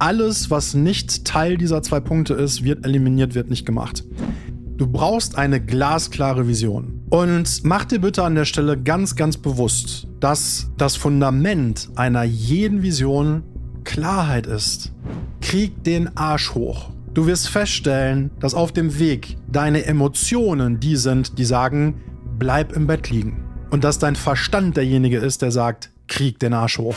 alles, was nicht Teil dieser zwei Punkte ist, wird eliminiert, wird nicht gemacht. Du brauchst eine glasklare Vision. Und mach dir bitte an der Stelle ganz, ganz bewusst, dass das Fundament einer jeden Vision Klarheit ist. Krieg den Arsch hoch. Du wirst feststellen, dass auf dem Weg deine Emotionen die sind, die sagen, bleib im Bett liegen. Und dass dein Verstand derjenige ist, der sagt, krieg den Arsch hoch.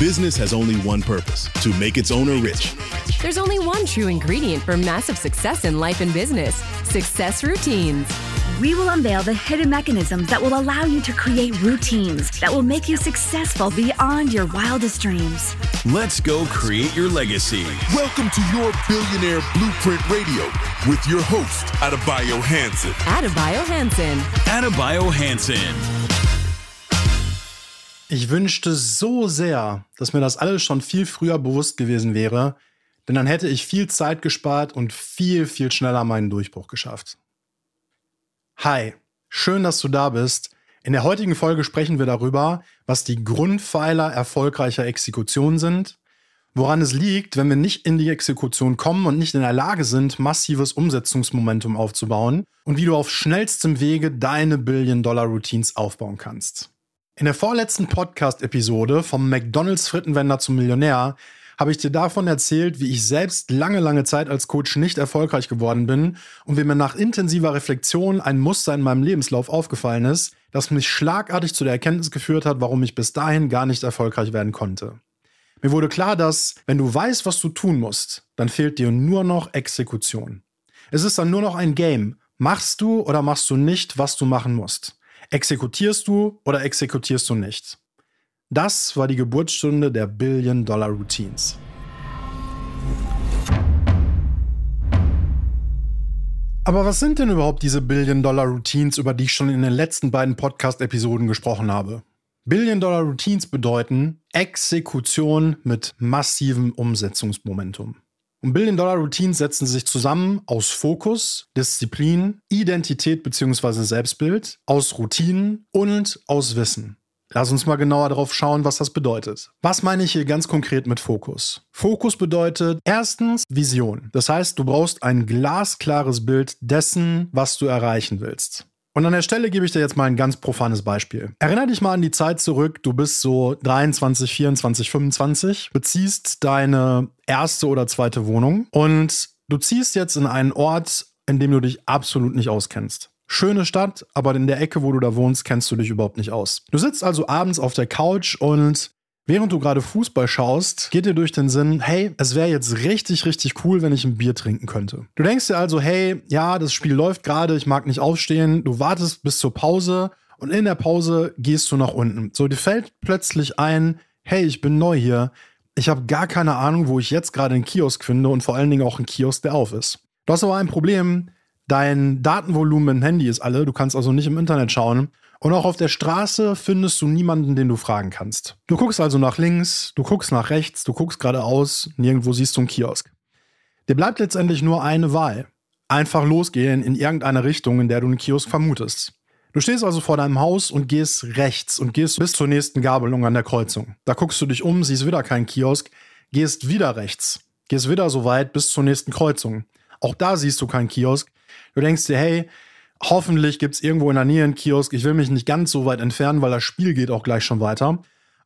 Business has only one purpose to make its owner rich. There's only one true ingredient for massive success in life and business success routines. We will unveil the hidden mechanisms that will allow you to create routines that will make you successful beyond your wildest dreams. Let's go create your legacy. Welcome to your Billionaire Blueprint Radio with your host, Adebayo Hanson. Adebayo Hanson. Adebayo Hanson. Ich wünschte so sehr, dass mir das alles schon viel früher bewusst gewesen wäre, denn dann hätte ich viel Zeit gespart und viel, viel schneller meinen Durchbruch geschafft. Hi, schön, dass du da bist. In der heutigen Folge sprechen wir darüber, was die Grundpfeiler erfolgreicher Exekution sind, woran es liegt, wenn wir nicht in die Exekution kommen und nicht in der Lage sind, massives Umsetzungsmomentum aufzubauen und wie du auf schnellstem Wege deine Billion-Dollar-Routines aufbauen kannst. In der vorletzten Podcast-Episode vom McDonalds Frittenwender zum Millionär habe ich dir davon erzählt, wie ich selbst lange, lange Zeit als Coach nicht erfolgreich geworden bin und wie mir nach intensiver Reflexion ein Muster in meinem Lebenslauf aufgefallen ist, das mich schlagartig zu der Erkenntnis geführt hat, warum ich bis dahin gar nicht erfolgreich werden konnte. Mir wurde klar, dass, wenn du weißt, was du tun musst, dann fehlt dir nur noch Exekution. Es ist dann nur noch ein Game. Machst du oder machst du nicht, was du machen musst? Exekutierst du oder exekutierst du nicht? Das war die Geburtsstunde der Billion-Dollar-Routines. Aber was sind denn überhaupt diese Billion-Dollar-Routines, über die ich schon in den letzten beiden Podcast-Episoden gesprochen habe? Billion-Dollar-Routines bedeuten Exekution mit massivem Umsetzungsmomentum. Und Billion-Dollar-Routines setzen sich zusammen aus Fokus, Disziplin, Identität bzw. Selbstbild, aus Routinen und aus Wissen. Lass uns mal genauer darauf schauen, was das bedeutet. Was meine ich hier ganz konkret mit Fokus? Fokus bedeutet erstens Vision. Das heißt, du brauchst ein glasklares Bild dessen, was du erreichen willst. Und an der Stelle gebe ich dir jetzt mal ein ganz profanes Beispiel. Erinner dich mal an die Zeit zurück, du bist so 23, 24, 25, beziehst deine erste oder zweite Wohnung und du ziehst jetzt in einen Ort, in dem du dich absolut nicht auskennst. Schöne Stadt, aber in der Ecke, wo du da wohnst, kennst du dich überhaupt nicht aus. Du sitzt also abends auf der Couch und während du gerade Fußball schaust, geht dir durch den Sinn, hey, es wäre jetzt richtig, richtig cool, wenn ich ein Bier trinken könnte. Du denkst dir also, hey, ja, das Spiel läuft gerade, ich mag nicht aufstehen. Du wartest bis zur Pause und in der Pause gehst du nach unten. So, dir fällt plötzlich ein, hey, ich bin neu hier. Ich habe gar keine Ahnung, wo ich jetzt gerade einen Kiosk finde und vor allen Dingen auch einen Kiosk, der auf ist. Du hast aber ein Problem, Dein Datenvolumen im Handy ist alle, du kannst also nicht im Internet schauen. Und auch auf der Straße findest du niemanden, den du fragen kannst. Du guckst also nach links, du guckst nach rechts, du guckst geradeaus, nirgendwo siehst du einen Kiosk. Dir bleibt letztendlich nur eine Wahl. Einfach losgehen in irgendeine Richtung, in der du einen Kiosk vermutest. Du stehst also vor deinem Haus und gehst rechts und gehst bis zur nächsten Gabelung an der Kreuzung. Da guckst du dich um, siehst wieder keinen Kiosk, gehst wieder rechts, gehst wieder so weit bis zur nächsten Kreuzung. Auch da siehst du keinen Kiosk, Du denkst dir, hey, hoffentlich gibt es irgendwo in der Nähe einen Kiosk. Ich will mich nicht ganz so weit entfernen, weil das Spiel geht auch gleich schon weiter.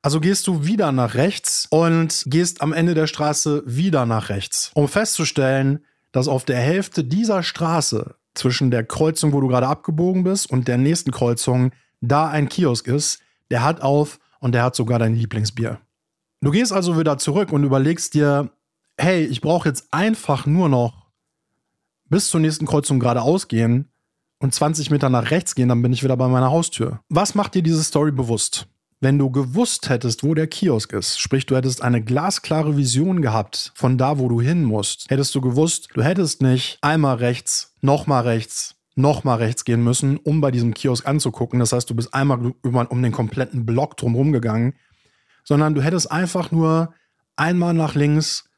Also gehst du wieder nach rechts und gehst am Ende der Straße wieder nach rechts, um festzustellen, dass auf der Hälfte dieser Straße zwischen der Kreuzung, wo du gerade abgebogen bist, und der nächsten Kreuzung da ein Kiosk ist, der hat auf und der hat sogar dein Lieblingsbier. Du gehst also wieder zurück und überlegst dir, hey, ich brauche jetzt einfach nur noch bis zur nächsten Kreuzung geradeaus gehen und 20 Meter nach rechts gehen, dann bin ich wieder bei meiner Haustür. Was macht dir diese Story bewusst? Wenn du gewusst hättest, wo der Kiosk ist, sprich du hättest eine glasklare Vision gehabt von da, wo du hin musst, hättest du gewusst, du hättest nicht einmal rechts, nochmal rechts, nochmal rechts gehen müssen, um bei diesem Kiosk anzugucken. Das heißt, du bist einmal um den kompletten Block drumherum gegangen, sondern du hättest einfach nur einmal nach links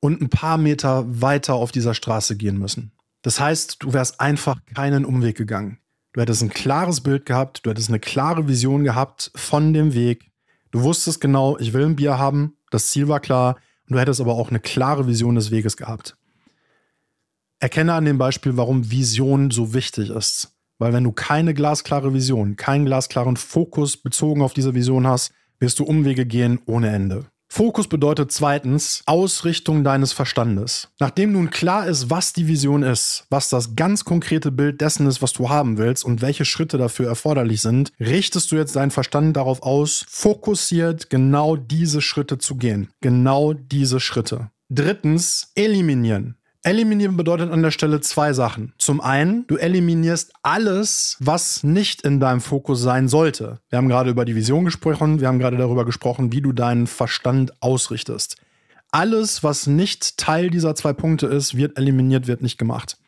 und ein paar Meter weiter auf dieser Straße gehen müssen. Das heißt, du wärst einfach keinen Umweg gegangen. Du hättest ein klares Bild gehabt, du hättest eine klare Vision gehabt von dem Weg. Du wusstest genau, ich will ein Bier haben, Das Ziel war klar und du hättest aber auch eine klare Vision des Weges gehabt. Erkenne an dem Beispiel, warum Vision so wichtig ist. Weil wenn du keine glasklare Vision, keinen glasklaren Fokus bezogen auf diese Vision hast, wirst du Umwege gehen ohne Ende. Fokus bedeutet zweitens Ausrichtung deines Verstandes. Nachdem nun klar ist, was die Vision ist, was das ganz konkrete Bild dessen ist, was du haben willst und welche Schritte dafür erforderlich sind, richtest du jetzt deinen Verstand darauf aus, fokussiert genau diese Schritte zu gehen. Genau diese Schritte. Drittens, eliminieren. Eliminieren bedeutet an der Stelle zwei Sachen. Zum einen, du eliminierst alles, was nicht in deinem Fokus sein sollte. Wir haben gerade über die Vision gesprochen, wir haben gerade darüber gesprochen, wie du deinen Verstand ausrichtest. Alles, was nicht Teil dieser zwei Punkte ist, wird eliminiert, wird nicht gemacht.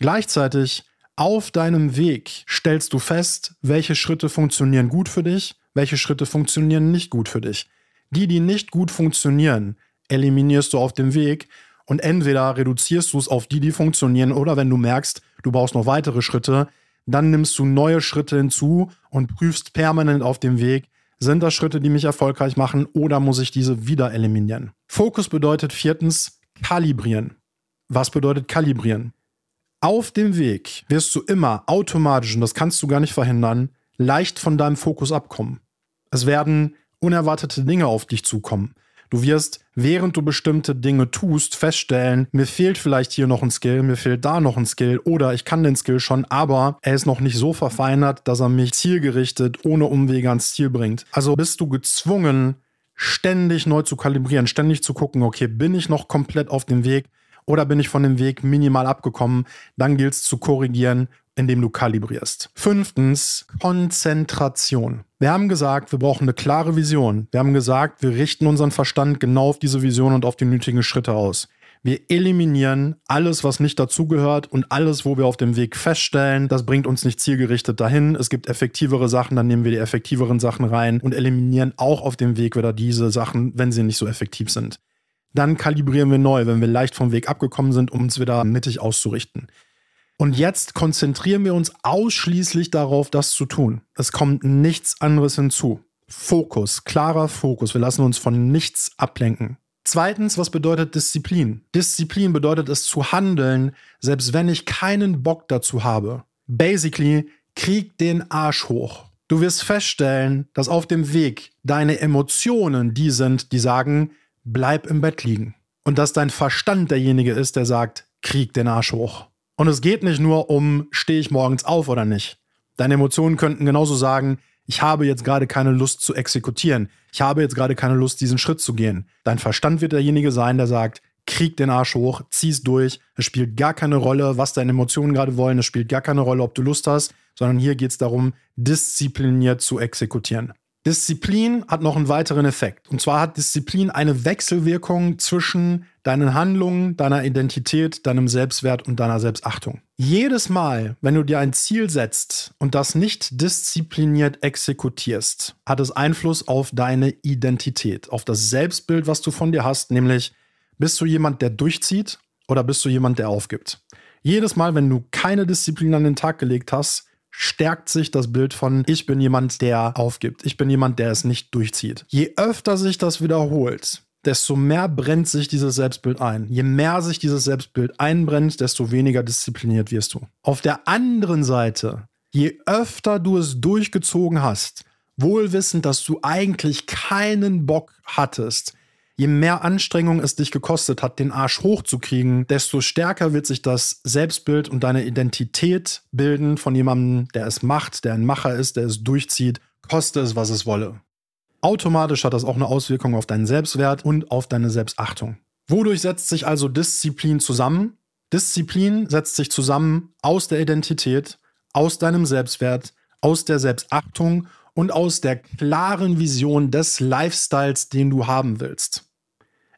Gleichzeitig, auf deinem Weg stellst du fest, welche Schritte funktionieren gut für dich, welche Schritte funktionieren nicht gut für dich. Die, die nicht gut funktionieren, eliminierst du auf dem Weg und entweder reduzierst du es auf die, die funktionieren, oder wenn du merkst, du brauchst noch weitere Schritte, dann nimmst du neue Schritte hinzu und prüfst permanent auf dem Weg, sind das Schritte, die mich erfolgreich machen, oder muss ich diese wieder eliminieren? Fokus bedeutet viertens kalibrieren. Was bedeutet kalibrieren? Auf dem Weg wirst du immer automatisch, und das kannst du gar nicht verhindern, leicht von deinem Fokus abkommen. Es werden unerwartete Dinge auf dich zukommen. Du wirst, während du bestimmte Dinge tust, feststellen, mir fehlt vielleicht hier noch ein Skill, mir fehlt da noch ein Skill oder ich kann den Skill schon, aber er ist noch nicht so verfeinert, dass er mich zielgerichtet ohne Umwege ans Ziel bringt. Also bist du gezwungen, ständig neu zu kalibrieren, ständig zu gucken, okay, bin ich noch komplett auf dem Weg oder bin ich von dem Weg minimal abgekommen? Dann gilt es zu korrigieren indem du kalibrierst. Fünftens, Konzentration. Wir haben gesagt, wir brauchen eine klare Vision. Wir haben gesagt, wir richten unseren Verstand genau auf diese Vision und auf die nötigen Schritte aus. Wir eliminieren alles, was nicht dazugehört und alles, wo wir auf dem Weg feststellen, das bringt uns nicht zielgerichtet dahin. Es gibt effektivere Sachen, dann nehmen wir die effektiveren Sachen rein und eliminieren auch auf dem Weg wieder diese Sachen, wenn sie nicht so effektiv sind. Dann kalibrieren wir neu, wenn wir leicht vom Weg abgekommen sind, um uns wieder mittig auszurichten. Und jetzt konzentrieren wir uns ausschließlich darauf, das zu tun. Es kommt nichts anderes hinzu. Fokus, klarer Fokus. Wir lassen uns von nichts ablenken. Zweitens, was bedeutet Disziplin? Disziplin bedeutet es zu handeln, selbst wenn ich keinen Bock dazu habe. Basically, krieg den Arsch hoch. Du wirst feststellen, dass auf dem Weg deine Emotionen die sind, die sagen, bleib im Bett liegen. Und dass dein Verstand derjenige ist, der sagt, krieg den Arsch hoch. Und es geht nicht nur um, stehe ich morgens auf oder nicht. Deine Emotionen könnten genauso sagen, ich habe jetzt gerade keine Lust zu exekutieren. Ich habe jetzt gerade keine Lust, diesen Schritt zu gehen. Dein Verstand wird derjenige sein, der sagt, krieg den Arsch hoch, zieh's durch. Es spielt gar keine Rolle, was deine Emotionen gerade wollen. Es spielt gar keine Rolle, ob du Lust hast, sondern hier geht es darum, diszipliniert zu exekutieren. Disziplin hat noch einen weiteren Effekt. Und zwar hat Disziplin eine Wechselwirkung zwischen deinen Handlungen, deiner Identität, deinem Selbstwert und deiner Selbstachtung. Jedes Mal, wenn du dir ein Ziel setzt und das nicht diszipliniert exekutierst, hat es Einfluss auf deine Identität, auf das Selbstbild, was du von dir hast, nämlich bist du jemand, der durchzieht oder bist du jemand, der aufgibt. Jedes Mal, wenn du keine Disziplin an den Tag gelegt hast, stärkt sich das Bild von, ich bin jemand, der aufgibt. Ich bin jemand, der es nicht durchzieht. Je öfter sich das wiederholt, desto mehr brennt sich dieses Selbstbild ein. Je mehr sich dieses Selbstbild einbrennt, desto weniger diszipliniert wirst du. Auf der anderen Seite, je öfter du es durchgezogen hast, wohlwissend, dass du eigentlich keinen Bock hattest, Je mehr Anstrengung es dich gekostet hat, den Arsch hochzukriegen, desto stärker wird sich das Selbstbild und deine Identität bilden von jemandem, der es macht, der ein Macher ist, der es durchzieht, koste es, was es wolle. Automatisch hat das auch eine Auswirkung auf deinen Selbstwert und auf deine Selbstachtung. Wodurch setzt sich also Disziplin zusammen? Disziplin setzt sich zusammen aus der Identität, aus deinem Selbstwert, aus der Selbstachtung und aus der klaren Vision des Lifestyles, den du haben willst.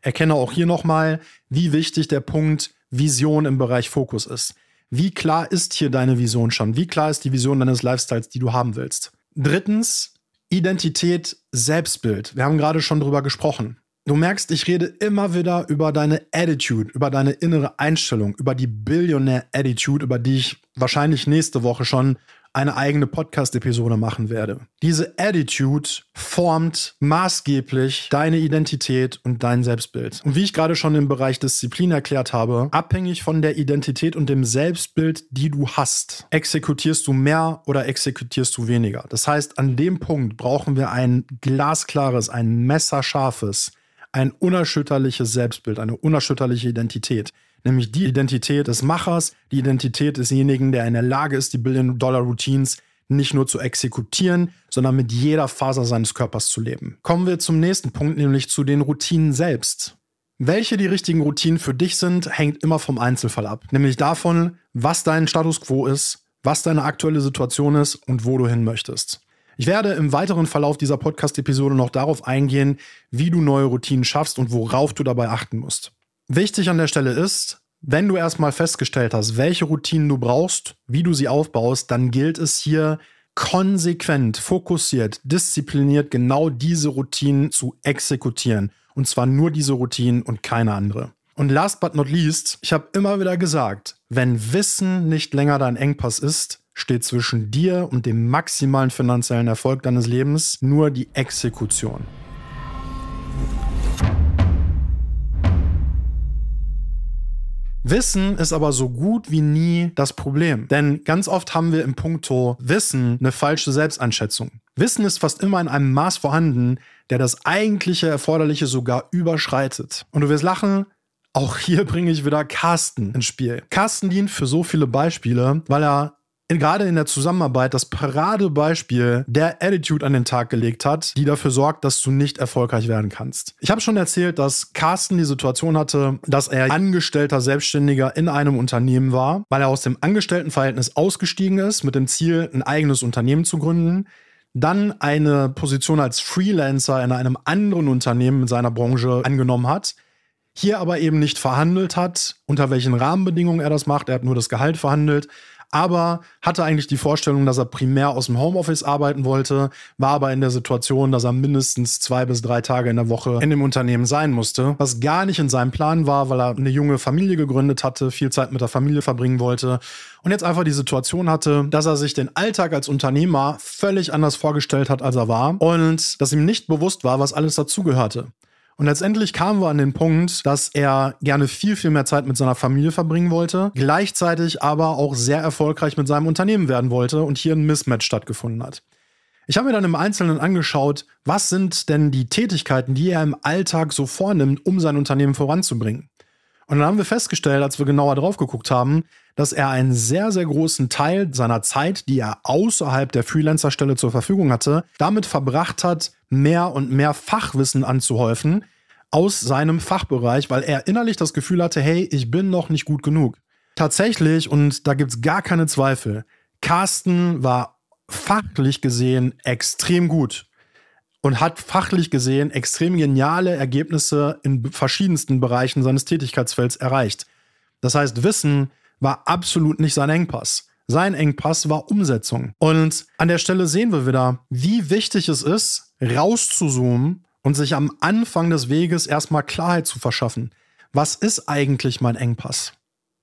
Erkenne auch hier nochmal, wie wichtig der Punkt Vision im Bereich Fokus ist. Wie klar ist hier deine Vision schon? Wie klar ist die Vision deines Lifestyles, die du haben willst? Drittens, Identität, Selbstbild. Wir haben gerade schon drüber gesprochen. Du merkst, ich rede immer wieder über deine Attitude, über deine innere Einstellung, über die Billionaire Attitude, über die ich wahrscheinlich nächste Woche schon eine eigene Podcast-Episode machen werde. Diese Attitude formt maßgeblich deine Identität und dein Selbstbild. Und wie ich gerade schon im Bereich Disziplin erklärt habe, abhängig von der Identität und dem Selbstbild, die du hast, exekutierst du mehr oder exekutierst du weniger. Das heißt, an dem Punkt brauchen wir ein glasklares, ein messerscharfes, ein unerschütterliches Selbstbild, eine unerschütterliche Identität nämlich die Identität des Machers, die Identität desjenigen, der in der Lage ist, die Billion-Dollar-Routines nicht nur zu exekutieren, sondern mit jeder Faser seines Körpers zu leben. Kommen wir zum nächsten Punkt, nämlich zu den Routinen selbst. Welche die richtigen Routinen für dich sind, hängt immer vom Einzelfall ab, nämlich davon, was dein Status quo ist, was deine aktuelle Situation ist und wo du hin möchtest. Ich werde im weiteren Verlauf dieser Podcast-Episode noch darauf eingehen, wie du neue Routinen schaffst und worauf du dabei achten musst. Wichtig an der Stelle ist, wenn du erstmal festgestellt hast, welche Routinen du brauchst, wie du sie aufbaust, dann gilt es hier konsequent, fokussiert, diszipliniert genau diese Routinen zu exekutieren. Und zwar nur diese Routinen und keine andere. Und last but not least, ich habe immer wieder gesagt, wenn Wissen nicht länger dein Engpass ist, steht zwischen dir und dem maximalen finanziellen Erfolg deines Lebens nur die Exekution. Wissen ist aber so gut wie nie das Problem. Denn ganz oft haben wir im Punkto Wissen eine falsche Selbsteinschätzung. Wissen ist fast immer in einem Maß vorhanden, der das eigentliche Erforderliche sogar überschreitet. Und du wirst lachen, auch hier bringe ich wieder Carsten ins Spiel. Carsten dient für so viele Beispiele, weil er gerade in der Zusammenarbeit das Paradebeispiel der Attitude an den Tag gelegt hat, die dafür sorgt, dass du nicht erfolgreich werden kannst. Ich habe schon erzählt, dass Carsten die Situation hatte, dass er angestellter Selbstständiger in einem Unternehmen war, weil er aus dem Angestelltenverhältnis ausgestiegen ist mit dem Ziel, ein eigenes Unternehmen zu gründen dann eine Position als Freelancer in einem anderen Unternehmen in seiner Branche angenommen hat, hier aber eben nicht verhandelt hat, unter welchen Rahmenbedingungen er das macht. Er hat nur das Gehalt verhandelt, aber hatte eigentlich die Vorstellung, dass er primär aus dem Homeoffice arbeiten wollte, war aber in der Situation, dass er mindestens zwei bis drei Tage in der Woche in dem Unternehmen sein musste, was gar nicht in seinem Plan war, weil er eine junge Familie gegründet hatte, viel Zeit mit der Familie verbringen wollte und jetzt einfach die Situation hatte, dass er sich den Alltag als Unternehmer völlig anders vorgestellt hat, als er war und dass ihm nicht bewusst war, was alles dazugehörte. Und letztendlich kamen wir an den Punkt, dass er gerne viel, viel mehr Zeit mit seiner Familie verbringen wollte, gleichzeitig aber auch sehr erfolgreich mit seinem Unternehmen werden wollte und hier ein Mismatch stattgefunden hat. Ich habe mir dann im Einzelnen angeschaut, was sind denn die Tätigkeiten, die er im Alltag so vornimmt, um sein Unternehmen voranzubringen. Und dann haben wir festgestellt, als wir genauer drauf geguckt haben, dass er einen sehr, sehr großen Teil seiner Zeit, die er außerhalb der Freelancer-Stelle zur Verfügung hatte, damit verbracht hat, mehr und mehr Fachwissen anzuhäufen aus seinem Fachbereich, weil er innerlich das Gefühl hatte, hey, ich bin noch nicht gut genug. Tatsächlich, und da gibt es gar keine Zweifel, Carsten war fachlich gesehen extrem gut und hat fachlich gesehen extrem geniale Ergebnisse in verschiedensten Bereichen seines Tätigkeitsfelds erreicht. Das heißt, Wissen war absolut nicht sein Engpass. Sein Engpass war Umsetzung. Und an der Stelle sehen wir wieder, wie wichtig es ist, rauszuzoomen und sich am Anfang des Weges erstmal Klarheit zu verschaffen. Was ist eigentlich mein Engpass?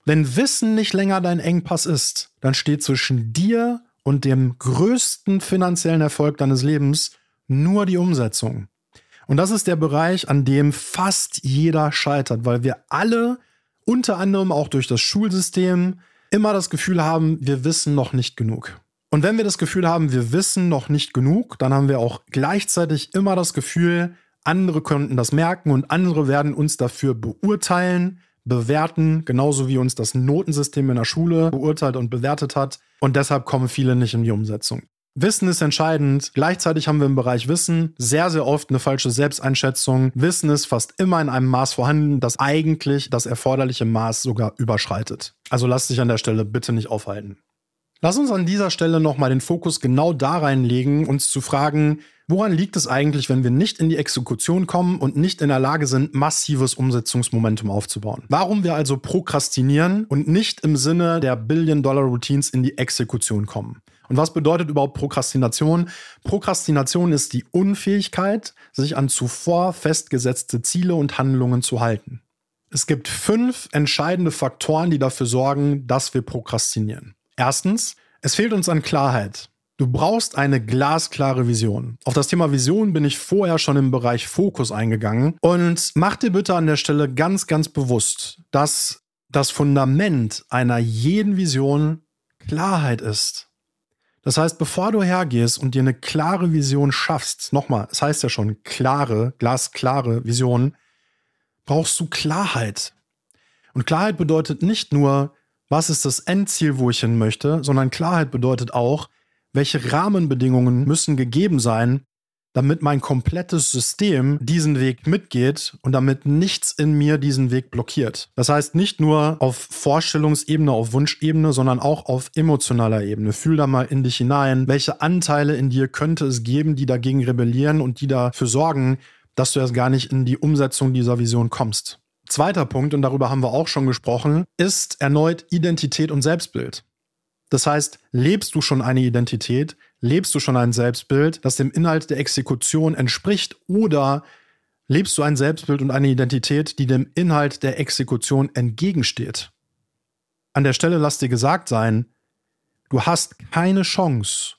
Wenn Wissen nicht länger dein Engpass ist, dann steht zwischen dir und dem größten finanziellen Erfolg deines Lebens nur die Umsetzung. Und das ist der Bereich, an dem fast jeder scheitert, weil wir alle unter anderem auch durch das Schulsystem immer das Gefühl haben, wir wissen noch nicht genug. Und wenn wir das Gefühl haben, wir wissen noch nicht genug, dann haben wir auch gleichzeitig immer das Gefühl, andere könnten das merken und andere werden uns dafür beurteilen, bewerten, genauso wie uns das Notensystem in der Schule beurteilt und bewertet hat. Und deshalb kommen viele nicht in die Umsetzung. Wissen ist entscheidend. Gleichzeitig haben wir im Bereich Wissen sehr, sehr oft eine falsche Selbsteinschätzung. Wissen ist fast immer in einem Maß vorhanden, das eigentlich das erforderliche Maß sogar überschreitet. Also lass dich an der Stelle bitte nicht aufhalten. Lass uns an dieser Stelle nochmal den Fokus genau da reinlegen, uns zu fragen, woran liegt es eigentlich, wenn wir nicht in die Exekution kommen und nicht in der Lage sind, massives Umsetzungsmomentum aufzubauen? Warum wir also prokrastinieren und nicht im Sinne der Billion-Dollar-Routines in die Exekution kommen? Und was bedeutet überhaupt Prokrastination? Prokrastination ist die Unfähigkeit, sich an zuvor festgesetzte Ziele und Handlungen zu halten. Es gibt fünf entscheidende Faktoren, die dafür sorgen, dass wir prokrastinieren. Erstens, Es fehlt uns an Klarheit. Du brauchst eine glasklare Vision. Auf das Thema Vision bin ich vorher schon im Bereich Fokus eingegangen. Und mach dir bitte an der Stelle ganz, ganz bewusst, dass das Fundament einer jeden Vision Klarheit ist. Das heißt, bevor du hergehst und dir eine klare Vision schaffst, nochmal, es heißt ja schon klare, glasklare Vision, brauchst du Klarheit. Und Klarheit bedeutet nicht nur, was ist das Endziel, wo ich hin möchte, sondern Klarheit bedeutet auch, welche Rahmenbedingungen müssen gegeben sein, damit mein komplettes System diesen Weg mitgeht und damit nichts in mir diesen Weg blockiert. Das heißt nicht nur auf Vorstellungsebene, auf Wunschebene, sondern auch auf emotionaler Ebene. Fühl da mal in dich hinein, welche Anteile in dir könnte es geben, die dagegen rebellieren und die dafür sorgen, dass du erst gar nicht in die Umsetzung dieser Vision kommst. Zweiter Punkt, und darüber haben wir auch schon gesprochen, ist erneut Identität und Selbstbild. Das heißt, lebst du schon eine Identität, lebst du schon ein Selbstbild, das dem Inhalt der Exekution entspricht, oder lebst du ein Selbstbild und eine Identität, die dem Inhalt der Exekution entgegensteht? An der Stelle lass dir gesagt sein, du hast keine Chance,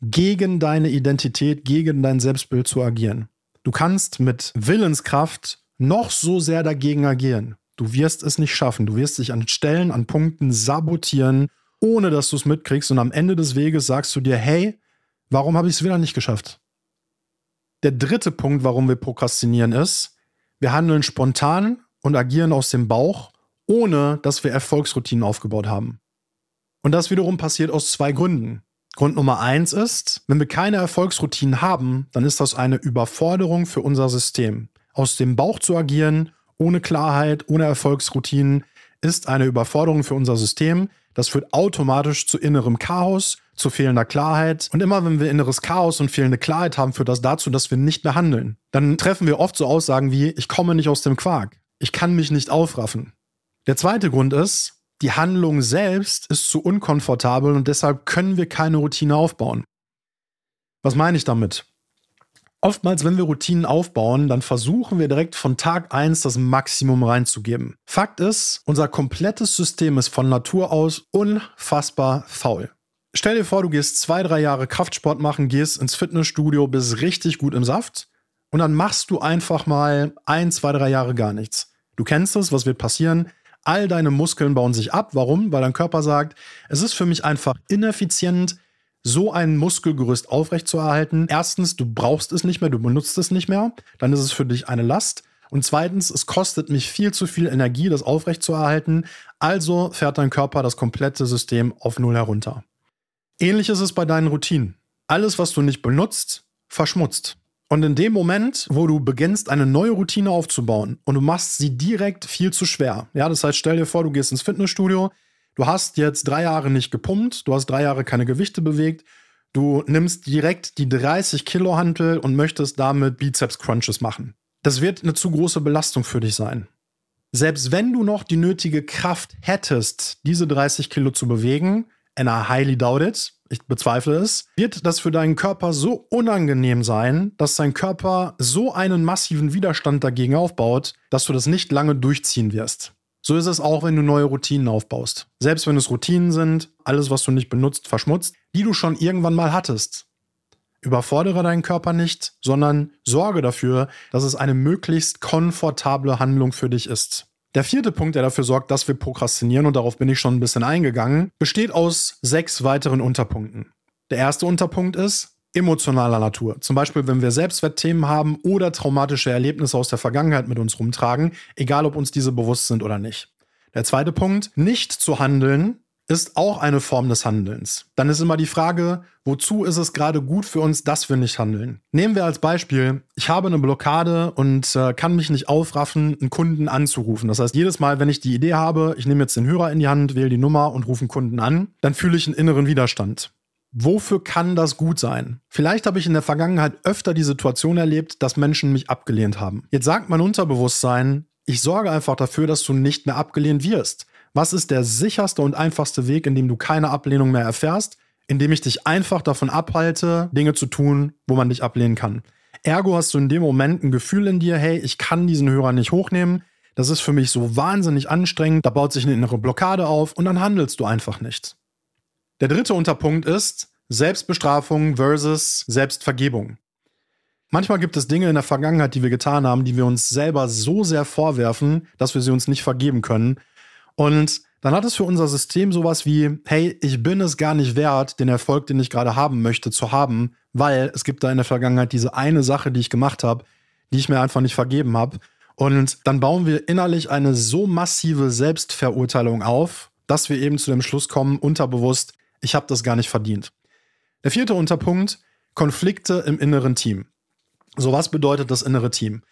gegen deine Identität, gegen dein Selbstbild zu agieren. Du kannst mit Willenskraft noch so sehr dagegen agieren. Du wirst es nicht schaffen. Du wirst dich an Stellen, an Punkten sabotieren ohne dass du es mitkriegst. Und am Ende des Weges sagst du dir, hey, warum habe ich es wieder nicht geschafft? Der dritte Punkt, warum wir prokrastinieren, ist, wir handeln spontan und agieren aus dem Bauch, ohne dass wir Erfolgsroutinen aufgebaut haben. Und das wiederum passiert aus zwei Gründen. Grund Nummer eins ist, wenn wir keine Erfolgsroutinen haben, dann ist das eine Überforderung für unser System. Aus dem Bauch zu agieren, ohne Klarheit, ohne Erfolgsroutinen, ist eine Überforderung für unser System. Das führt automatisch zu innerem Chaos, zu fehlender Klarheit. Und immer wenn wir inneres Chaos und fehlende Klarheit haben, führt das dazu, dass wir nicht mehr handeln. Dann treffen wir oft so Aussagen wie, ich komme nicht aus dem Quark. Ich kann mich nicht aufraffen. Der zweite Grund ist, die Handlung selbst ist zu unkomfortabel und deshalb können wir keine Routine aufbauen. Was meine ich damit? Oftmals, wenn wir Routinen aufbauen, dann versuchen wir direkt von Tag 1 das Maximum reinzugeben. Fakt ist, unser komplettes System ist von Natur aus unfassbar faul. Stell dir vor, du gehst zwei, drei Jahre Kraftsport machen, gehst ins Fitnessstudio, bist richtig gut im Saft und dann machst du einfach mal ein, zwei, drei Jahre gar nichts. Du kennst es, was wird passieren? All deine Muskeln bauen sich ab. Warum? Weil dein Körper sagt, es ist für mich einfach ineffizient, so ein Muskelgerüst aufrechtzuerhalten. Erstens, du brauchst es nicht mehr, du benutzt es nicht mehr. Dann ist es für dich eine Last. Und zweitens, es kostet mich viel zu viel Energie, das aufrechtzuerhalten. Also fährt dein Körper das komplette System auf Null herunter. Ähnlich ist es bei deinen Routinen. Alles, was du nicht benutzt, verschmutzt. Und in dem Moment, wo du beginnst, eine neue Routine aufzubauen und du machst sie direkt viel zu schwer. Ja, das heißt, stell dir vor, du gehst ins Fitnessstudio, Du hast jetzt drei Jahre nicht gepumpt, du hast drei Jahre keine Gewichte bewegt, du nimmst direkt die 30 Kilo Hantel und möchtest damit Bizeps Crunches machen. Das wird eine zu große Belastung für dich sein. Selbst wenn du noch die nötige Kraft hättest, diese 30 Kilo zu bewegen, and I highly doubt it, ich bezweifle es, wird das für deinen Körper so unangenehm sein, dass dein Körper so einen massiven Widerstand dagegen aufbaut, dass du das nicht lange durchziehen wirst. So ist es auch, wenn du neue Routinen aufbaust. Selbst wenn es Routinen sind, alles, was du nicht benutzt, verschmutzt, die du schon irgendwann mal hattest. Überfordere deinen Körper nicht, sondern sorge dafür, dass es eine möglichst komfortable Handlung für dich ist. Der vierte Punkt, der dafür sorgt, dass wir prokrastinieren, und darauf bin ich schon ein bisschen eingegangen, besteht aus sechs weiteren Unterpunkten. Der erste Unterpunkt ist, emotionaler Natur. Zum Beispiel, wenn wir Selbstwertthemen haben oder traumatische Erlebnisse aus der Vergangenheit mit uns rumtragen, egal ob uns diese bewusst sind oder nicht. Der zweite Punkt, nicht zu handeln, ist auch eine Form des Handelns. Dann ist immer die Frage, wozu ist es gerade gut für uns, dass wir nicht handeln? Nehmen wir als Beispiel, ich habe eine Blockade und äh, kann mich nicht aufraffen, einen Kunden anzurufen. Das heißt, jedes Mal, wenn ich die Idee habe, ich nehme jetzt den Hörer in die Hand, wähle die Nummer und rufe einen Kunden an, dann fühle ich einen inneren Widerstand. Wofür kann das gut sein? Vielleicht habe ich in der Vergangenheit öfter die Situation erlebt, dass Menschen mich abgelehnt haben. Jetzt sagt mein Unterbewusstsein, ich sorge einfach dafür, dass du nicht mehr abgelehnt wirst. Was ist der sicherste und einfachste Weg, in dem du keine Ablehnung mehr erfährst? Indem ich dich einfach davon abhalte, Dinge zu tun, wo man dich ablehnen kann. Ergo hast du in dem Moment ein Gefühl in dir, hey, ich kann diesen Hörer nicht hochnehmen. Das ist für mich so wahnsinnig anstrengend. Da baut sich eine innere Blockade auf und dann handelst du einfach nicht. Der dritte Unterpunkt ist Selbstbestrafung versus Selbstvergebung. Manchmal gibt es Dinge in der Vergangenheit, die wir getan haben, die wir uns selber so sehr vorwerfen, dass wir sie uns nicht vergeben können. Und dann hat es für unser System sowas wie, hey, ich bin es gar nicht wert, den Erfolg, den ich gerade haben möchte, zu haben, weil es gibt da in der Vergangenheit diese eine Sache, die ich gemacht habe, die ich mir einfach nicht vergeben habe. Und dann bauen wir innerlich eine so massive Selbstverurteilung auf, dass wir eben zu dem Schluss kommen, unterbewusst, ich habe das gar nicht verdient. Der vierte Unterpunkt, Konflikte im inneren Team. So, was bedeutet das innere Team?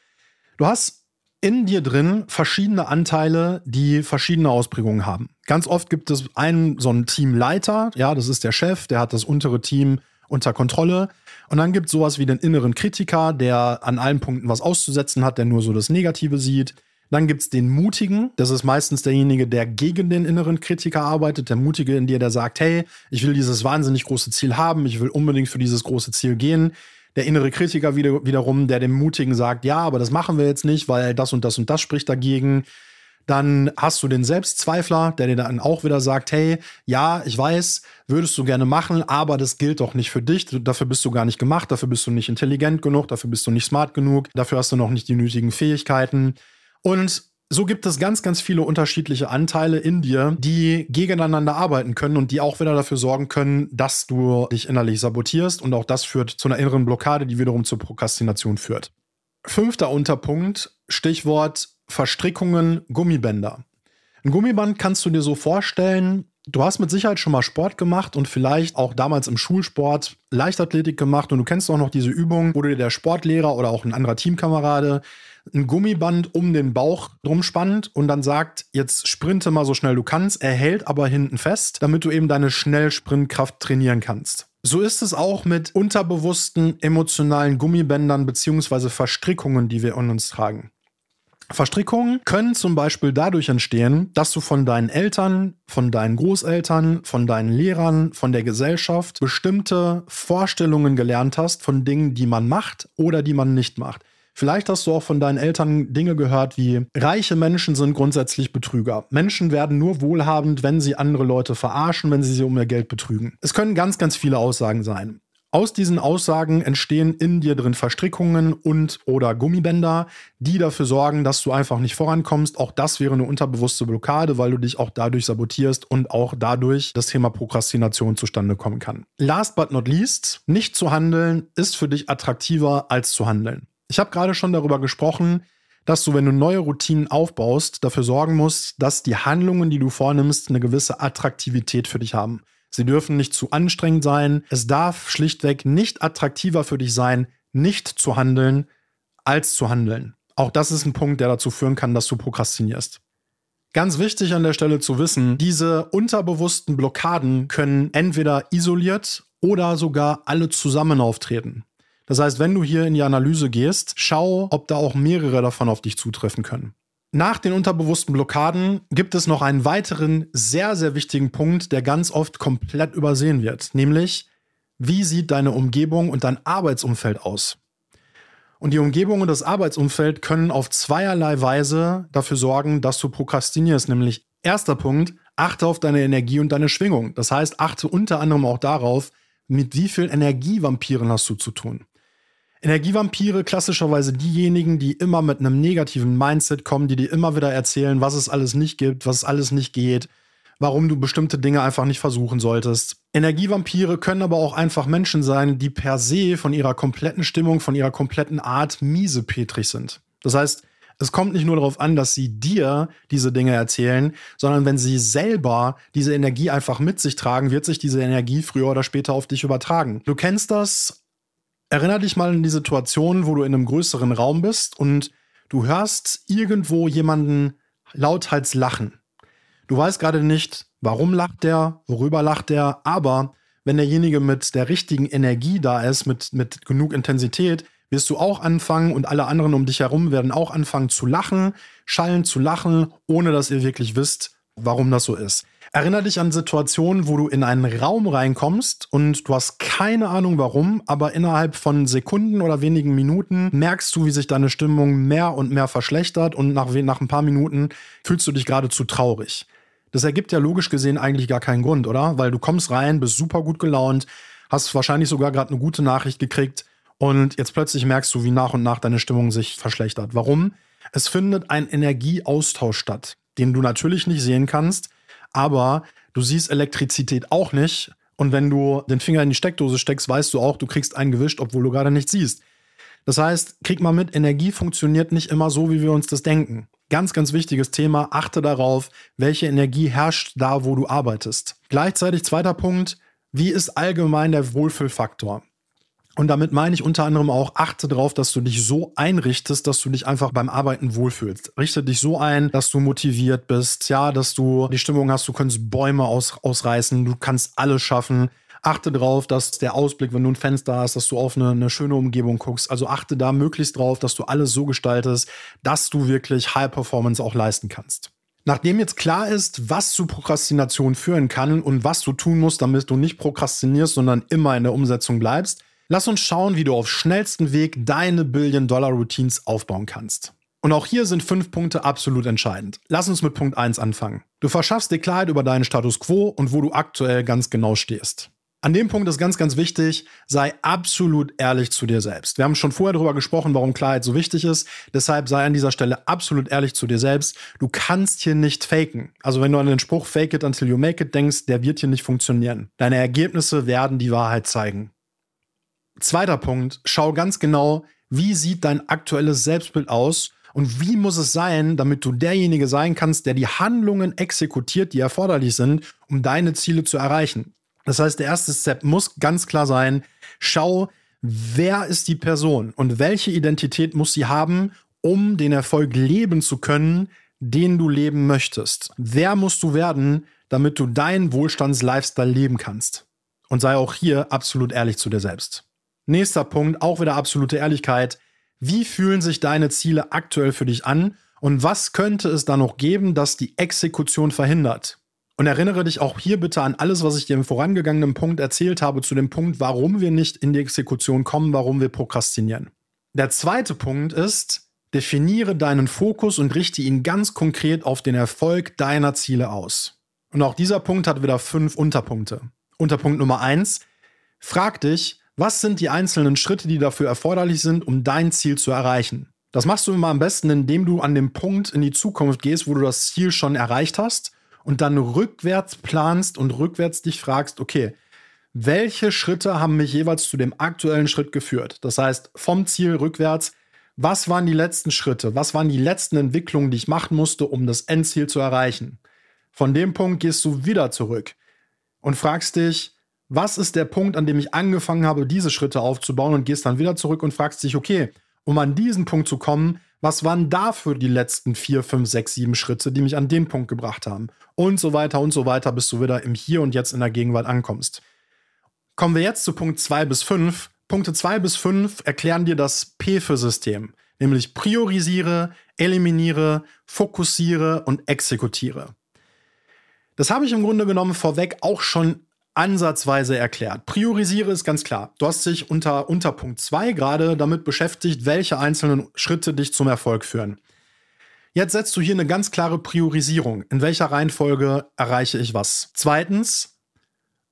Du hast in dir drin verschiedene Anteile, die verschiedene Ausprägungen haben. Ganz oft gibt es einen, so einen Teamleiter, ja, das ist der Chef, der hat das untere Team unter Kontrolle. Und dann gibt es sowas wie den inneren Kritiker, der an allen Punkten was auszusetzen hat, der nur so das Negative sieht. Dann gibt es den Mutigen, das ist meistens derjenige, der gegen den inneren Kritiker arbeitet, der Mutige in dir, der sagt, hey, ich will dieses wahnsinnig große Ziel haben, ich will unbedingt für dieses große Ziel gehen. Der innere Kritiker wieder, wiederum, der dem Mutigen sagt, ja, aber das machen wir jetzt nicht, weil das und das und das spricht dagegen. Dann hast du den Selbstzweifler, der dir dann auch wieder sagt, hey, ja, ich weiß, würdest du gerne machen, aber das gilt doch nicht für dich. Dafür bist du gar nicht gemacht, dafür bist du nicht intelligent genug, dafür bist du nicht smart genug, dafür hast du noch nicht die nötigen Fähigkeiten. Und so gibt es ganz, ganz viele unterschiedliche Anteile in dir, die gegeneinander arbeiten können und die auch wieder dafür sorgen können, dass du dich innerlich sabotierst und auch das führt zu einer inneren Blockade, die wiederum zur Prokrastination führt. Fünfter Unterpunkt, Stichwort Verstrickungen, Gummibänder. Ein Gummiband kannst du dir so vorstellen, du hast mit Sicherheit schon mal Sport gemacht und vielleicht auch damals im Schulsport Leichtathletik gemacht und du kennst auch noch diese Übung, wo dir der Sportlehrer oder auch ein anderer Teamkamerade ein Gummiband um den Bauch drum spannt und dann sagt, jetzt sprinte mal so schnell du kannst, er hält aber hinten fest, damit du eben deine Schnellsprintkraft trainieren kannst. So ist es auch mit unterbewussten emotionalen Gummibändern bzw. Verstrickungen, die wir in uns tragen. Verstrickungen können zum Beispiel dadurch entstehen, dass du von deinen Eltern, von deinen Großeltern, von deinen Lehrern, von der Gesellschaft bestimmte Vorstellungen gelernt hast von Dingen, die man macht oder die man nicht macht. Vielleicht hast du auch von deinen Eltern Dinge gehört wie, reiche Menschen sind grundsätzlich Betrüger. Menschen werden nur wohlhabend, wenn sie andere Leute verarschen, wenn sie sie um ihr Geld betrügen. Es können ganz, ganz viele Aussagen sein. Aus diesen Aussagen entstehen in dir drin Verstrickungen und oder Gummibänder, die dafür sorgen, dass du einfach nicht vorankommst. Auch das wäre eine unterbewusste Blockade, weil du dich auch dadurch sabotierst und auch dadurch das Thema Prokrastination zustande kommen kann. Last but not least, nicht zu handeln ist für dich attraktiver als zu handeln. Ich habe gerade schon darüber gesprochen, dass du, wenn du neue Routinen aufbaust, dafür sorgen musst, dass die Handlungen, die du vornimmst, eine gewisse Attraktivität für dich haben. Sie dürfen nicht zu anstrengend sein. Es darf schlichtweg nicht attraktiver für dich sein, nicht zu handeln, als zu handeln. Auch das ist ein Punkt, der dazu führen kann, dass du prokrastinierst. Ganz wichtig an der Stelle zu wissen, diese unterbewussten Blockaden können entweder isoliert oder sogar alle zusammen auftreten. Das heißt, wenn du hier in die Analyse gehst, schau, ob da auch mehrere davon auf dich zutreffen können. Nach den unterbewussten Blockaden gibt es noch einen weiteren sehr, sehr wichtigen Punkt, der ganz oft komplett übersehen wird, nämlich wie sieht deine Umgebung und dein Arbeitsumfeld aus? Und die Umgebung und das Arbeitsumfeld können auf zweierlei Weise dafür sorgen, dass du prokrastinierst. Nämlich erster Punkt, achte auf deine Energie und deine Schwingung. Das heißt, achte unter anderem auch darauf, mit wie vielen Energievampiren hast du zu tun. Energievampire klassischerweise diejenigen, die immer mit einem negativen Mindset kommen, die dir immer wieder erzählen, was es alles nicht gibt, was es alles nicht geht, warum du bestimmte Dinge einfach nicht versuchen solltest. Energievampire können aber auch einfach Menschen sein, die per se von ihrer kompletten Stimmung, von ihrer kompletten Art miesepetrig sind. Das heißt, es kommt nicht nur darauf an, dass sie dir diese Dinge erzählen, sondern wenn sie selber diese Energie einfach mit sich tragen, wird sich diese Energie früher oder später auf dich übertragen. Du kennst das Erinner dich mal an die Situation, wo du in einem größeren Raum bist und du hörst irgendwo jemanden lauthals lachen. Du weißt gerade nicht, warum lacht der, worüber lacht der, aber wenn derjenige mit der richtigen Energie da ist, mit, mit genug Intensität, wirst du auch anfangen und alle anderen um dich herum werden auch anfangen zu lachen, schallen zu lachen, ohne dass ihr wirklich wisst, warum das so ist. Erinner dich an Situationen, wo du in einen Raum reinkommst und du hast keine Ahnung warum, aber innerhalb von Sekunden oder wenigen Minuten merkst du, wie sich deine Stimmung mehr und mehr verschlechtert und nach, nach ein paar Minuten fühlst du dich geradezu traurig. Das ergibt ja logisch gesehen eigentlich gar keinen Grund, oder? Weil du kommst rein, bist super gut gelaunt, hast wahrscheinlich sogar gerade eine gute Nachricht gekriegt und jetzt plötzlich merkst du, wie nach und nach deine Stimmung sich verschlechtert. Warum? Es findet ein Energieaustausch statt, den du natürlich nicht sehen kannst, aber du siehst Elektrizität auch nicht. Und wenn du den Finger in die Steckdose steckst, weißt du auch, du kriegst einen gewischt, obwohl du gerade nichts siehst. Das heißt, krieg mal mit, Energie funktioniert nicht immer so, wie wir uns das denken. Ganz, ganz wichtiges Thema. Achte darauf, welche Energie herrscht da, wo du arbeitest. Gleichzeitig zweiter Punkt. Wie ist allgemein der Wohlfühlfaktor? Und damit meine ich unter anderem auch, achte darauf, dass du dich so einrichtest, dass du dich einfach beim Arbeiten wohlfühlst. Richte dich so ein, dass du motiviert bist, ja, dass du die Stimmung hast, du kannst Bäume aus, ausreißen, du kannst alles schaffen. Achte darauf, dass der Ausblick, wenn du ein Fenster hast, dass du auf eine, eine schöne Umgebung guckst. Also achte da möglichst drauf, dass du alles so gestaltest, dass du wirklich High Performance auch leisten kannst. Nachdem jetzt klar ist, was zu Prokrastination führen kann und was du tun musst, damit du nicht prokrastinierst, sondern immer in der Umsetzung bleibst, Lass uns schauen, wie du auf schnellsten Weg deine Billion-Dollar-Routines aufbauen kannst. Und auch hier sind fünf Punkte absolut entscheidend. Lass uns mit Punkt 1 anfangen. Du verschaffst dir Klarheit über deinen Status quo und wo du aktuell ganz genau stehst. An dem Punkt ist ganz, ganz wichtig, sei absolut ehrlich zu dir selbst. Wir haben schon vorher darüber gesprochen, warum Klarheit so wichtig ist. Deshalb sei an dieser Stelle absolut ehrlich zu dir selbst. Du kannst hier nicht faken. Also wenn du an den Spruch Fake it until you make it denkst, der wird hier nicht funktionieren. Deine Ergebnisse werden die Wahrheit zeigen. Zweiter Punkt, schau ganz genau, wie sieht dein aktuelles Selbstbild aus und wie muss es sein, damit du derjenige sein kannst, der die Handlungen exekutiert, die erforderlich sind, um deine Ziele zu erreichen. Das heißt, der erste Step muss ganz klar sein, schau, wer ist die Person und welche Identität muss sie haben, um den Erfolg leben zu können, den du leben möchtest. Wer musst du werden, damit du deinen Wohlstands-Lifestyle leben kannst? Und sei auch hier absolut ehrlich zu dir selbst. Nächster Punkt, auch wieder absolute Ehrlichkeit. Wie fühlen sich deine Ziele aktuell für dich an? Und was könnte es da noch geben, das die Exekution verhindert? Und erinnere dich auch hier bitte an alles, was ich dir im vorangegangenen Punkt erzählt habe, zu dem Punkt, warum wir nicht in die Exekution kommen, warum wir prokrastinieren. Der zweite Punkt ist, definiere deinen Fokus und richte ihn ganz konkret auf den Erfolg deiner Ziele aus. Und auch dieser Punkt hat wieder fünf Unterpunkte. Unterpunkt Nummer eins, frag dich, was sind die einzelnen Schritte, die dafür erforderlich sind, um dein Ziel zu erreichen? Das machst du immer am besten, indem du an dem Punkt in die Zukunft gehst, wo du das Ziel schon erreicht hast und dann rückwärts planst und rückwärts dich fragst, okay, welche Schritte haben mich jeweils zu dem aktuellen Schritt geführt? Das heißt, vom Ziel rückwärts, was waren die letzten Schritte? Was waren die letzten Entwicklungen, die ich machen musste, um das Endziel zu erreichen? Von dem Punkt gehst du wieder zurück und fragst dich, was ist der Punkt, an dem ich angefangen habe, diese Schritte aufzubauen und gehst dann wieder zurück und fragst dich, okay, um an diesen Punkt zu kommen, was waren dafür die letzten vier, fünf, sechs, sieben Schritte, die mich an den Punkt gebracht haben? Und so weiter und so weiter, bis du wieder im Hier und Jetzt in der Gegenwart ankommst. Kommen wir jetzt zu Punkt 2 bis 5. Punkte 2 bis 5 erklären dir das P für System, nämlich priorisiere, eliminiere, fokussiere und exekutiere. Das habe ich im Grunde genommen vorweg auch schon ansatzweise erklärt. Priorisiere ist ganz klar. Du hast dich unter, unter Punkt 2 gerade damit beschäftigt, welche einzelnen Schritte dich zum Erfolg führen. Jetzt setzt du hier eine ganz klare Priorisierung. In welcher Reihenfolge erreiche ich was? Zweitens,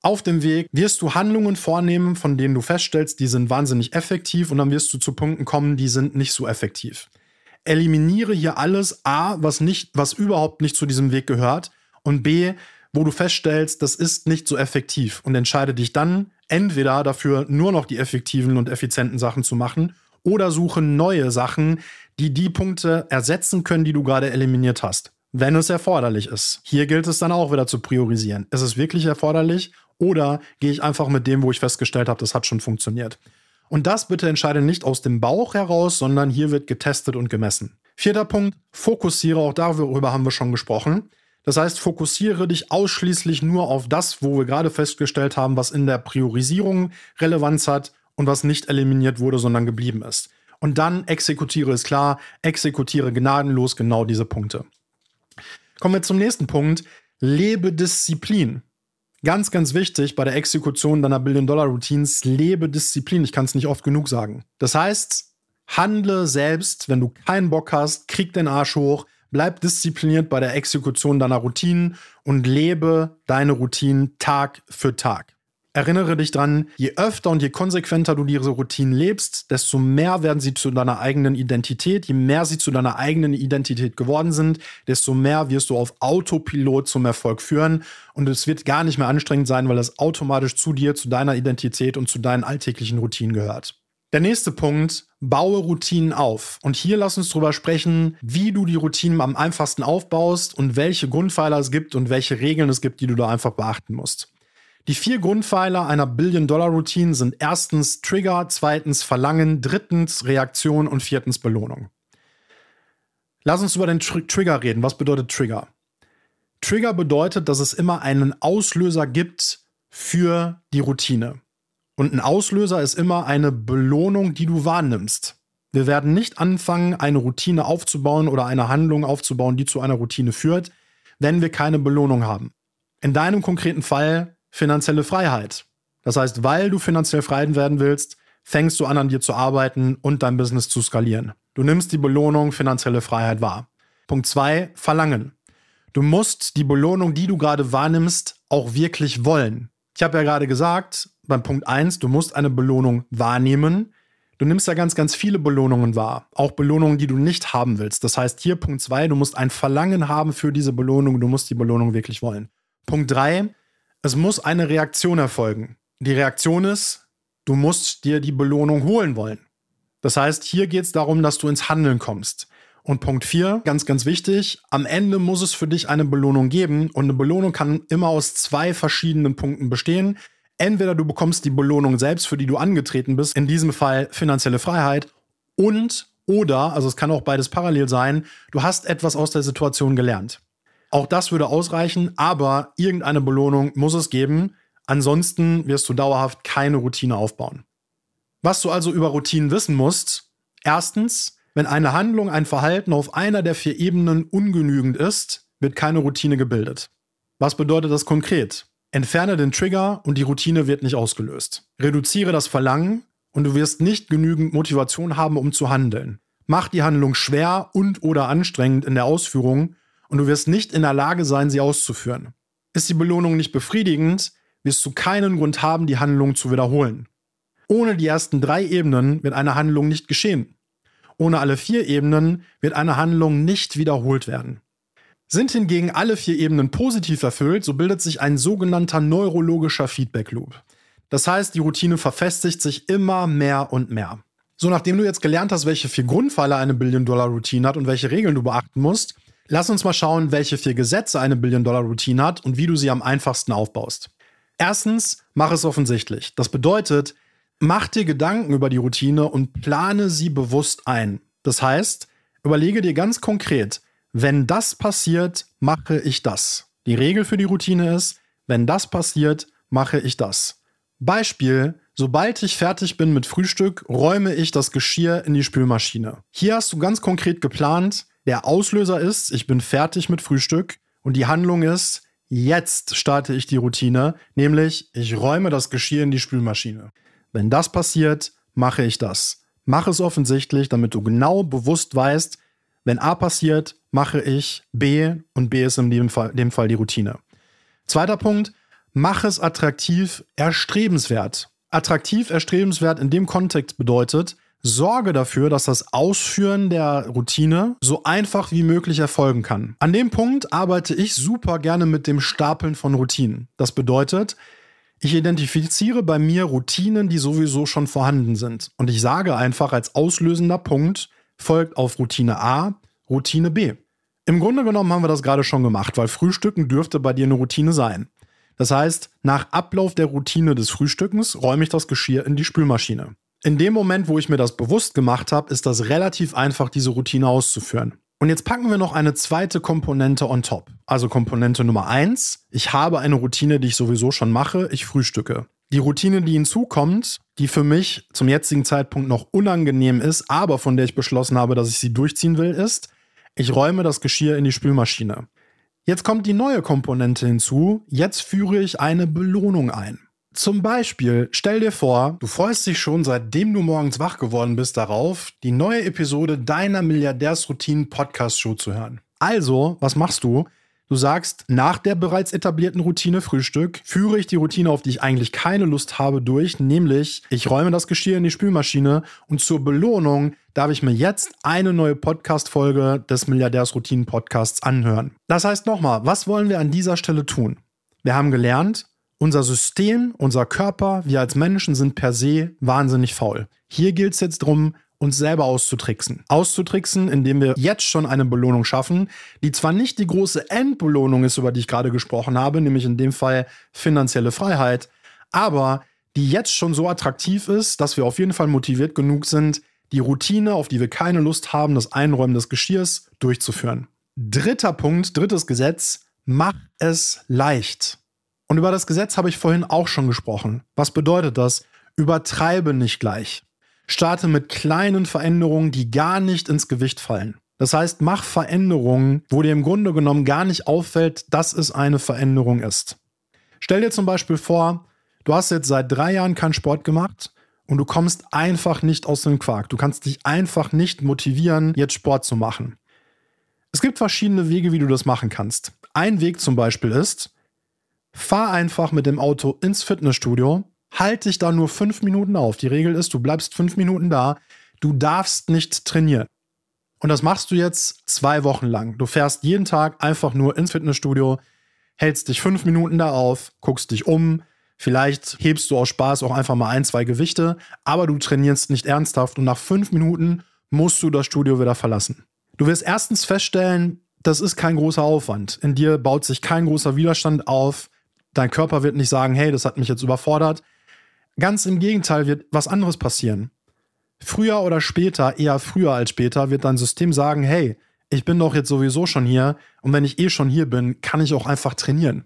auf dem Weg wirst du Handlungen vornehmen, von denen du feststellst, die sind wahnsinnig effektiv und dann wirst du zu Punkten kommen, die sind nicht so effektiv. Eliminiere hier alles A, was nicht, was überhaupt nicht zu diesem Weg gehört und B, wo du feststellst, das ist nicht so effektiv und entscheide dich dann entweder dafür, nur noch die effektiven und effizienten Sachen zu machen oder suche neue Sachen, die die Punkte ersetzen können, die du gerade eliminiert hast, wenn es erforderlich ist. Hier gilt es dann auch wieder zu priorisieren. Ist es wirklich erforderlich oder gehe ich einfach mit dem, wo ich festgestellt habe, das hat schon funktioniert? Und das bitte entscheide nicht aus dem Bauch heraus, sondern hier wird getestet und gemessen. Vierter Punkt, fokussiere, auch darüber haben wir schon gesprochen. Das heißt, fokussiere dich ausschließlich nur auf das, wo wir gerade festgestellt haben, was in der Priorisierung Relevanz hat und was nicht eliminiert wurde, sondern geblieben ist. Und dann exekutiere es klar, exekutiere gnadenlos genau diese Punkte. Kommen wir zum nächsten Punkt. Lebe Disziplin. Ganz, ganz wichtig bei der Exekution deiner Billion-Dollar-Routines, lebe Disziplin. Ich kann es nicht oft genug sagen. Das heißt, handle selbst, wenn du keinen Bock hast, krieg den Arsch hoch, bleib diszipliniert bei der Exekution deiner Routinen und lebe deine Routinen Tag für Tag. Erinnere dich dran, je öfter und je konsequenter du diese Routinen lebst, desto mehr werden sie zu deiner eigenen Identität. Je mehr sie zu deiner eigenen Identität geworden sind, desto mehr wirst du auf Autopilot zum Erfolg führen. Und es wird gar nicht mehr anstrengend sein, weil es automatisch zu dir, zu deiner Identität und zu deinen alltäglichen Routinen gehört. Der nächste Punkt, baue Routinen auf. Und hier lass uns drüber sprechen, wie du die Routinen am einfachsten aufbaust und welche Grundpfeiler es gibt und welche Regeln es gibt, die du da einfach beachten musst. Die vier Grundpfeiler einer Billion-Dollar-Routine sind erstens Trigger, zweitens Verlangen, drittens Reaktion und viertens Belohnung. Lass uns über den Tr Trigger reden. Was bedeutet Trigger? Trigger bedeutet, dass es immer einen Auslöser gibt für die Routine. Und ein Auslöser ist immer eine Belohnung, die du wahrnimmst. Wir werden nicht anfangen, eine Routine aufzubauen oder eine Handlung aufzubauen, die zu einer Routine führt, wenn wir keine Belohnung haben. In deinem konkreten Fall finanzielle Freiheit. Das heißt, weil du finanziell frei werden willst, fängst du an, an dir zu arbeiten und dein Business zu skalieren. Du nimmst die Belohnung finanzielle Freiheit wahr. Punkt zwei: Verlangen. Du musst die Belohnung, die du gerade wahrnimmst, auch wirklich wollen. Ich habe ja gerade gesagt, beim Punkt eins: du musst eine Belohnung wahrnehmen. Du nimmst ja ganz, ganz viele Belohnungen wahr. Auch Belohnungen, die du nicht haben willst. Das heißt, hier Punkt zwei: du musst ein Verlangen haben für diese Belohnung. Du musst die Belohnung wirklich wollen. Punkt drei: es muss eine Reaktion erfolgen. Die Reaktion ist, du musst dir die Belohnung holen wollen. Das heißt, hier geht es darum, dass du ins Handeln kommst. Und Punkt 4, ganz, ganz wichtig, am Ende muss es für dich eine Belohnung geben. Und eine Belohnung kann immer aus zwei verschiedenen Punkten bestehen. Entweder du bekommst die Belohnung selbst, für die du angetreten bist, in diesem Fall finanzielle Freiheit, und oder, also es kann auch beides parallel sein, du hast etwas aus der Situation gelernt. Auch das würde ausreichen, aber irgendeine Belohnung muss es geben. Ansonsten wirst du dauerhaft keine Routine aufbauen. Was du also über Routinen wissen musst, erstens, wenn eine Handlung, ein Verhalten auf einer der vier Ebenen ungenügend ist, wird keine Routine gebildet. Was bedeutet das konkret? Entferne den Trigger und die Routine wird nicht ausgelöst. Reduziere das Verlangen und du wirst nicht genügend Motivation haben, um zu handeln. Mach die Handlung schwer und oder anstrengend in der Ausführung und du wirst nicht in der Lage sein, sie auszuführen. Ist die Belohnung nicht befriedigend, wirst du keinen Grund haben, die Handlung zu wiederholen. Ohne die ersten drei Ebenen wird eine Handlung nicht geschehen. Ohne alle vier Ebenen wird eine Handlung nicht wiederholt werden. Sind hingegen alle vier Ebenen positiv erfüllt, so bildet sich ein sogenannter neurologischer Feedback Loop. Das heißt, die Routine verfestigt sich immer mehr und mehr. So, nachdem du jetzt gelernt hast, welche vier Grundpfeiler eine Billion-Dollar-Routine hat und welche Regeln du beachten musst, Lass uns mal schauen, welche vier Gesetze eine Billion-Dollar-Routine hat und wie du sie am einfachsten aufbaust. Erstens, mach es offensichtlich. Das bedeutet, mach dir Gedanken über die Routine und plane sie bewusst ein. Das heißt, überlege dir ganz konkret, wenn das passiert, mache ich das. Die Regel für die Routine ist, wenn das passiert, mache ich das. Beispiel, sobald ich fertig bin mit Frühstück, räume ich das Geschirr in die Spülmaschine. Hier hast du ganz konkret geplant, der Auslöser ist, ich bin fertig mit Frühstück und die Handlung ist, jetzt starte ich die Routine, nämlich ich räume das Geschirr in die Spülmaschine. Wenn das passiert, mache ich das. Mach es offensichtlich, damit du genau bewusst weißt, wenn A passiert, mache ich B und B ist in dem Fall, dem Fall die Routine. Zweiter Punkt, mach es attraktiv, erstrebenswert. Attraktiv, erstrebenswert in dem Kontext bedeutet, Sorge dafür, dass das Ausführen der Routine so einfach wie möglich erfolgen kann. An dem Punkt arbeite ich super gerne mit dem Stapeln von Routinen. Das bedeutet, ich identifiziere bei mir Routinen, die sowieso schon vorhanden sind. Und ich sage einfach als auslösender Punkt folgt auf Routine A Routine B. Im Grunde genommen haben wir das gerade schon gemacht, weil Frühstücken dürfte bei dir eine Routine sein. Das heißt, nach Ablauf der Routine des Frühstückens räume ich das Geschirr in die Spülmaschine. In dem Moment, wo ich mir das bewusst gemacht habe, ist das relativ einfach, diese Routine auszuführen. Und jetzt packen wir noch eine zweite Komponente on top. Also Komponente Nummer eins: Ich habe eine Routine, die ich sowieso schon mache. Ich frühstücke. Die Routine, die hinzukommt, die für mich zum jetzigen Zeitpunkt noch unangenehm ist, aber von der ich beschlossen habe, dass ich sie durchziehen will, ist, ich räume das Geschirr in die Spülmaschine. Jetzt kommt die neue Komponente hinzu. Jetzt führe ich eine Belohnung ein. Zum Beispiel, stell dir vor, du freust dich schon seitdem du morgens wach geworden bist darauf, die neue Episode deiner Milliardärsroutinen Podcast Show zu hören. Also, was machst du? Du sagst, nach der bereits etablierten Routine Frühstück führe ich die Routine, auf die ich eigentlich keine Lust habe, durch, nämlich ich räume das Geschirr in die Spülmaschine und zur Belohnung darf ich mir jetzt eine neue Podcast-Folge des Milliardärs-Routinen-Podcasts anhören. Das heißt nochmal, was wollen wir an dieser Stelle tun? Wir haben gelernt, unser System, unser Körper, wir als Menschen sind per se wahnsinnig faul. Hier gilt es jetzt darum, uns selber auszutricksen. Auszutricksen, indem wir jetzt schon eine Belohnung schaffen, die zwar nicht die große Endbelohnung ist, über die ich gerade gesprochen habe, nämlich in dem Fall finanzielle Freiheit, aber die jetzt schon so attraktiv ist, dass wir auf jeden Fall motiviert genug sind, die Routine, auf die wir keine Lust haben, das Einräumen des Geschirrs durchzuführen. Dritter Punkt, drittes Gesetz, mach es leicht. Und über das Gesetz habe ich vorhin auch schon gesprochen. Was bedeutet das? Übertreibe nicht gleich. Starte mit kleinen Veränderungen, die gar nicht ins Gewicht fallen. Das heißt, mach Veränderungen, wo dir im Grunde genommen gar nicht auffällt, dass es eine Veränderung ist. Stell dir zum Beispiel vor, du hast jetzt seit drei Jahren keinen Sport gemacht und du kommst einfach nicht aus dem Quark. Du kannst dich einfach nicht motivieren, jetzt Sport zu machen. Es gibt verschiedene Wege, wie du das machen kannst. Ein Weg zum Beispiel ist, fahr einfach mit dem Auto ins Fitnessstudio halt dich da nur fünf Minuten auf. Die Regel ist, du bleibst fünf Minuten da. Du darfst nicht trainieren. Und das machst du jetzt zwei Wochen lang. Du fährst jeden Tag einfach nur ins Fitnessstudio, hältst dich fünf Minuten da auf, guckst dich um. Vielleicht hebst du aus Spaß auch einfach mal ein, zwei Gewichte, aber du trainierst nicht ernsthaft und nach fünf Minuten musst du das Studio wieder verlassen. Du wirst erstens feststellen, das ist kein großer Aufwand. In dir baut sich kein großer Widerstand auf. Dein Körper wird nicht sagen, hey, das hat mich jetzt überfordert. Ganz im Gegenteil wird was anderes passieren. Früher oder später, eher früher als später, wird dein System sagen, hey, ich bin doch jetzt sowieso schon hier und wenn ich eh schon hier bin, kann ich auch einfach trainieren.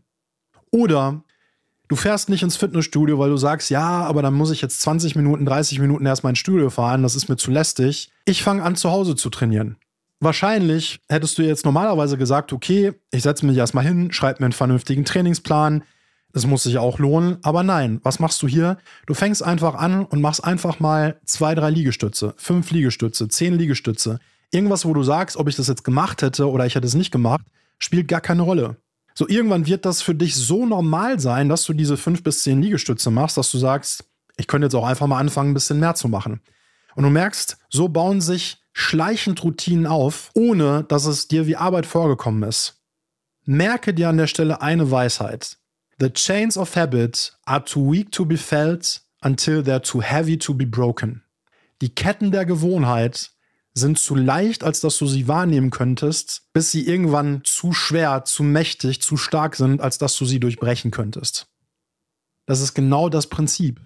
Oder du fährst nicht ins Fitnessstudio, weil du sagst, ja, aber dann muss ich jetzt 20 Minuten, 30 Minuten erst mein Studio fahren, das ist mir zu lästig. Ich fange an zu Hause zu trainieren. Wahrscheinlich hättest du jetzt normalerweise gesagt, okay, ich setze mich erstmal hin, schreibe mir einen vernünftigen Trainingsplan, es muss sich auch lohnen, aber nein, was machst du hier? Du fängst einfach an und machst einfach mal zwei, drei Liegestütze, fünf Liegestütze, zehn Liegestütze. Irgendwas, wo du sagst, ob ich das jetzt gemacht hätte oder ich hätte es nicht gemacht, spielt gar keine Rolle. So irgendwann wird das für dich so normal sein, dass du diese fünf bis zehn Liegestütze machst, dass du sagst, ich könnte jetzt auch einfach mal anfangen, ein bisschen mehr zu machen. Und du merkst, so bauen sich schleichend Routinen auf, ohne dass es dir wie Arbeit vorgekommen ist. Merke dir an der Stelle eine Weisheit. The chains of habit are too weak to be felt until they're too heavy to be broken. Die Ketten der Gewohnheit sind zu leicht, als dass du sie wahrnehmen könntest, bis sie irgendwann zu schwer, zu mächtig, zu stark sind, als dass du sie durchbrechen könntest. Das ist genau das Prinzip.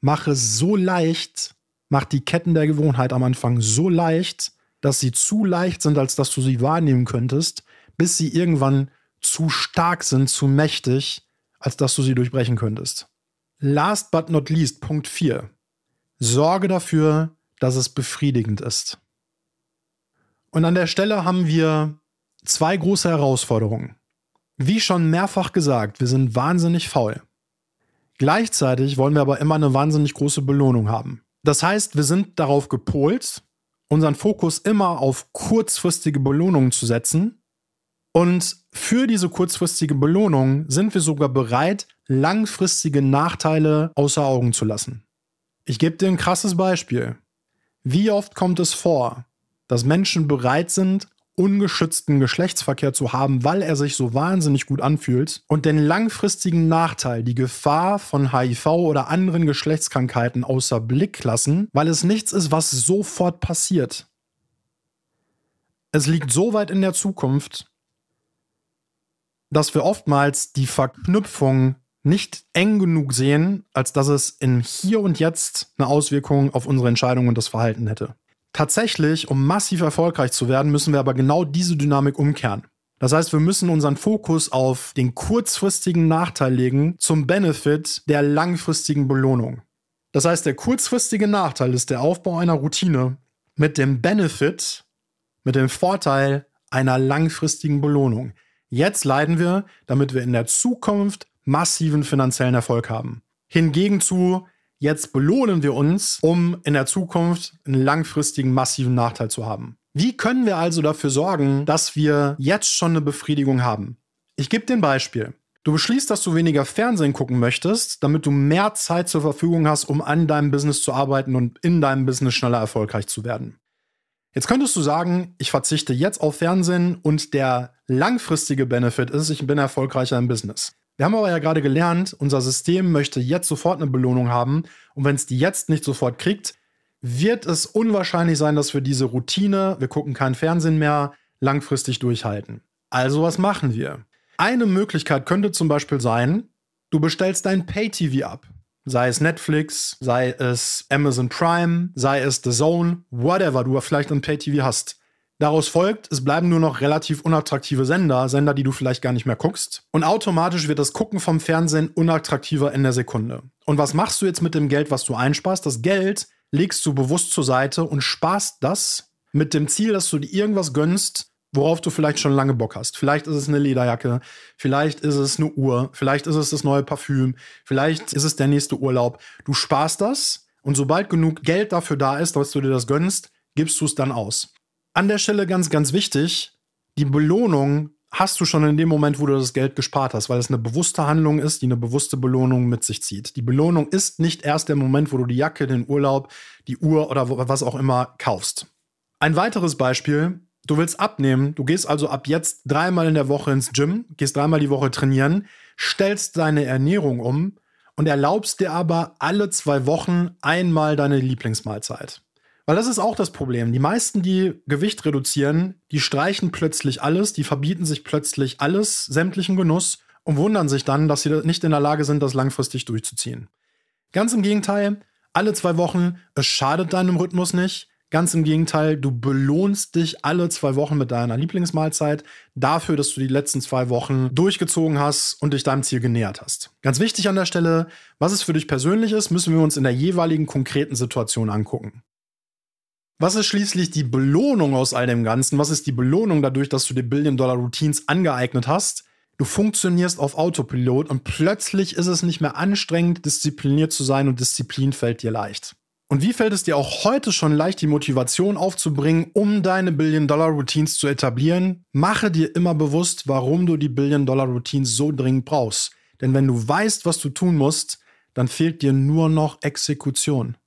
Mache es so leicht, mach die Ketten der Gewohnheit am Anfang so leicht, dass sie zu leicht sind, als dass du sie wahrnehmen könntest, bis sie irgendwann zu stark sind, zu mächtig, als dass du sie durchbrechen könntest. Last but not least, Punkt 4. Sorge dafür, dass es befriedigend ist. Und an der Stelle haben wir zwei große Herausforderungen. Wie schon mehrfach gesagt, wir sind wahnsinnig faul. Gleichzeitig wollen wir aber immer eine wahnsinnig große Belohnung haben. Das heißt, wir sind darauf gepolt, unseren Fokus immer auf kurzfristige Belohnungen zu setzen und für diese kurzfristige Belohnung sind wir sogar bereit, langfristige Nachteile außer Augen zu lassen. Ich gebe dir ein krasses Beispiel. Wie oft kommt es vor, dass Menschen bereit sind, ungeschützten Geschlechtsverkehr zu haben, weil er sich so wahnsinnig gut anfühlt und den langfristigen Nachteil, die Gefahr von HIV oder anderen Geschlechtskrankheiten außer Blick lassen, weil es nichts ist, was sofort passiert. Es liegt so weit in der Zukunft, dass wir oftmals die Verknüpfung nicht eng genug sehen, als dass es in hier und jetzt eine Auswirkung auf unsere Entscheidung und das Verhalten hätte. Tatsächlich, um massiv erfolgreich zu werden, müssen wir aber genau diese Dynamik umkehren. Das heißt, wir müssen unseren Fokus auf den kurzfristigen Nachteil legen zum Benefit der langfristigen Belohnung. Das heißt, der kurzfristige Nachteil ist der Aufbau einer Routine mit dem Benefit, mit dem Vorteil einer langfristigen Belohnung. Jetzt leiden wir, damit wir in der Zukunft massiven finanziellen Erfolg haben. Hingegen zu, jetzt belohnen wir uns, um in der Zukunft einen langfristigen massiven Nachteil zu haben. Wie können wir also dafür sorgen, dass wir jetzt schon eine Befriedigung haben? Ich gebe dir ein Beispiel. Du beschließt, dass du weniger Fernsehen gucken möchtest, damit du mehr Zeit zur Verfügung hast, um an deinem Business zu arbeiten und in deinem Business schneller erfolgreich zu werden. Jetzt könntest du sagen, ich verzichte jetzt auf Fernsehen und der langfristige Benefit ist, ich bin erfolgreicher im Business. Wir haben aber ja gerade gelernt, unser System möchte jetzt sofort eine Belohnung haben und wenn es die jetzt nicht sofort kriegt, wird es unwahrscheinlich sein, dass wir diese Routine, wir gucken kein Fernsehen mehr, langfristig durchhalten. Also was machen wir? Eine Möglichkeit könnte zum Beispiel sein, du bestellst dein Pay-TV ab. Sei es Netflix, sei es Amazon Prime, sei es The Zone, whatever du vielleicht ein Pay-TV hast. Daraus folgt, es bleiben nur noch relativ unattraktive Sender, Sender, die du vielleicht gar nicht mehr guckst. Und automatisch wird das Gucken vom Fernsehen unattraktiver in der Sekunde. Und was machst du jetzt mit dem Geld, was du einsparst? Das Geld legst du bewusst zur Seite und sparst das mit dem Ziel, dass du dir irgendwas gönnst, worauf du vielleicht schon lange Bock hast. Vielleicht ist es eine Lederjacke, vielleicht ist es eine Uhr, vielleicht ist es das neue Parfüm, vielleicht ist es der nächste Urlaub. Du sparst das und sobald genug Geld dafür da ist, dass du dir das gönnst, gibst du es dann aus. An der Stelle ganz, ganz wichtig, die Belohnung hast du schon in dem Moment, wo du das Geld gespart hast, weil es eine bewusste Handlung ist, die eine bewusste Belohnung mit sich zieht. Die Belohnung ist nicht erst der Moment, wo du die Jacke, den Urlaub, die Uhr oder was auch immer kaufst. Ein weiteres Beispiel, du willst abnehmen, du gehst also ab jetzt dreimal in der Woche ins Gym, gehst dreimal die Woche trainieren, stellst deine Ernährung um und erlaubst dir aber alle zwei Wochen einmal deine Lieblingsmahlzeit. Weil das ist auch das Problem. Die meisten, die Gewicht reduzieren, die streichen plötzlich alles, die verbieten sich plötzlich alles, sämtlichen Genuss und wundern sich dann, dass sie nicht in der Lage sind, das langfristig durchzuziehen. Ganz im Gegenteil, alle zwei Wochen, es schadet deinem Rhythmus nicht. Ganz im Gegenteil, du belohnst dich alle zwei Wochen mit deiner Lieblingsmahlzeit dafür, dass du die letzten zwei Wochen durchgezogen hast und dich deinem Ziel genähert hast. Ganz wichtig an der Stelle, was es für dich persönlich ist, müssen wir uns in der jeweiligen konkreten Situation angucken. Was ist schließlich die Belohnung aus all dem Ganzen? Was ist die Belohnung dadurch, dass du dir Billion-Dollar-Routines angeeignet hast? Du funktionierst auf Autopilot und plötzlich ist es nicht mehr anstrengend, diszipliniert zu sein und Disziplin fällt dir leicht. Und wie fällt es dir auch heute schon leicht, die Motivation aufzubringen, um deine Billion-Dollar-Routines zu etablieren? Mache dir immer bewusst, warum du die Billion-Dollar-Routines so dringend brauchst. Denn wenn du weißt, was du tun musst, dann fehlt dir nur noch Exekution.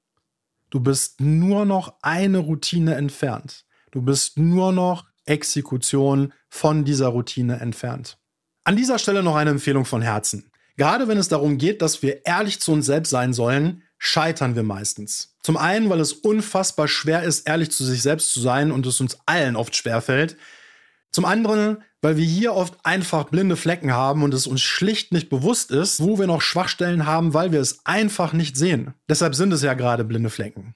Du bist nur noch eine Routine entfernt. Du bist nur noch Exekution von dieser Routine entfernt. An dieser Stelle noch eine Empfehlung von Herzen. Gerade wenn es darum geht, dass wir ehrlich zu uns selbst sein sollen, scheitern wir meistens. Zum einen, weil es unfassbar schwer ist, ehrlich zu sich selbst zu sein und es uns allen oft schwerfällt. Zum anderen, weil wir hier oft einfach blinde Flecken haben und es uns schlicht nicht bewusst ist, wo wir noch Schwachstellen haben, weil wir es einfach nicht sehen. Deshalb sind es ja gerade blinde Flecken.